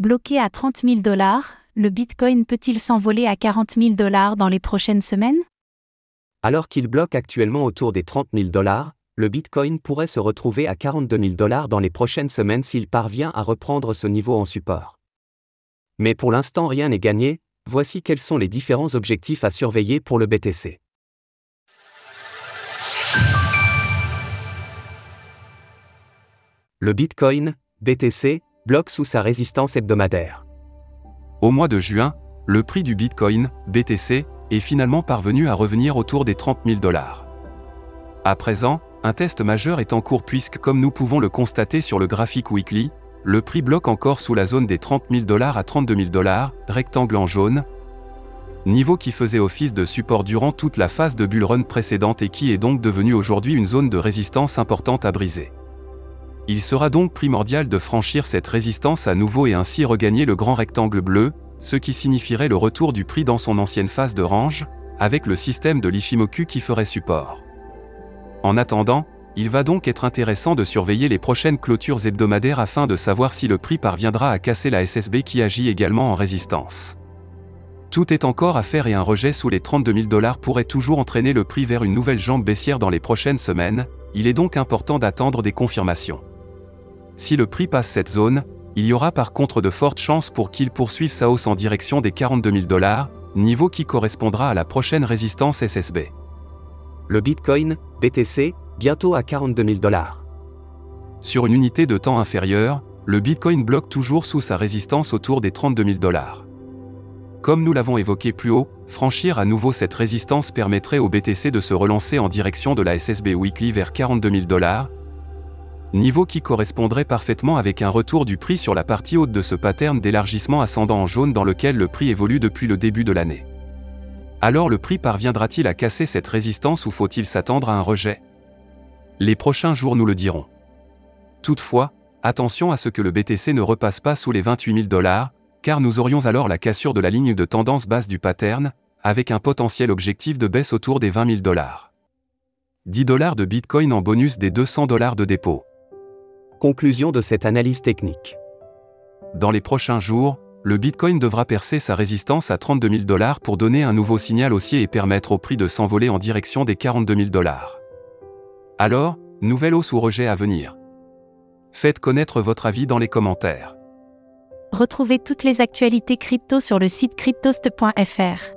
Bloqué à 30 000 dollars, le Bitcoin peut-il s'envoler à 40 000 dollars dans les prochaines semaines? Alors qu'il bloque actuellement autour des 30 000 dollars, le Bitcoin pourrait se retrouver à 42 000 dollars dans les prochaines semaines s'il parvient à reprendre ce niveau en support. Mais pour l'instant rien n'est gagné, voici quels sont les différents objectifs à surveiller pour le BTC. Le Bitcoin, BTC, bloque sous sa résistance hebdomadaire. Au mois de juin, le prix du Bitcoin, BTC, est finalement parvenu à revenir autour des 30 000 dollars. À présent, un test majeur est en cours puisque comme nous pouvons le constater sur le graphique weekly, le prix bloque encore sous la zone des 30 000 dollars à 32 000 dollars, rectangle en jaune, niveau qui faisait office de support durant toute la phase de bull run précédente et qui est donc devenu aujourd'hui une zone de résistance importante à briser. Il sera donc primordial de franchir cette résistance à nouveau et ainsi regagner le grand rectangle bleu, ce qui signifierait le retour du prix dans son ancienne phase de range, avec le système de l'Ishimoku qui ferait support. En attendant, il va donc être intéressant de surveiller les prochaines clôtures hebdomadaires afin de savoir si le prix parviendra à casser la SSB qui agit également en résistance. Tout est encore à faire et un rejet sous les 32 000 dollars pourrait toujours entraîner le prix vers une nouvelle jambe baissière dans les prochaines semaines, il est donc important d'attendre des confirmations. Si le prix passe cette zone, il y aura par contre de fortes chances pour qu'il poursuive sa hausse en direction des 42 000 dollars, niveau qui correspondra à la prochaine résistance SSB. Le Bitcoin, BTC, bientôt à 42 000 dollars. Sur une unité de temps inférieure, le Bitcoin bloque toujours sous sa résistance autour des 32 000 dollars. Comme nous l'avons évoqué plus haut, franchir à nouveau cette résistance permettrait au BTC de se relancer en direction de la SSB Weekly vers 42 000 dollars, niveau qui correspondrait parfaitement avec un retour du prix sur la partie haute de ce pattern d'élargissement ascendant en jaune dans lequel le prix évolue depuis le début de l'année. Alors le prix parviendra-t-il à casser cette résistance ou faut-il s'attendre à un rejet? Les prochains jours nous le diront. Toutefois, attention à ce que le BTC ne repasse pas sous les 28 000 dollars, car nous aurions alors la cassure de la ligne de tendance basse du pattern, avec un potentiel objectif de baisse autour des 20 000 dollars. 10 dollars de Bitcoin en bonus des 200 dollars de dépôt. Conclusion de cette analyse technique. Dans les prochains jours, le Bitcoin devra percer sa résistance à 32 000 dollars pour donner un nouveau signal haussier et permettre au prix de s'envoler en direction des 42 000 dollars. Alors, nouvelle hausse ou rejet à venir? Faites connaître votre avis dans les commentaires. Retrouvez toutes les actualités crypto sur le site cryptost.fr.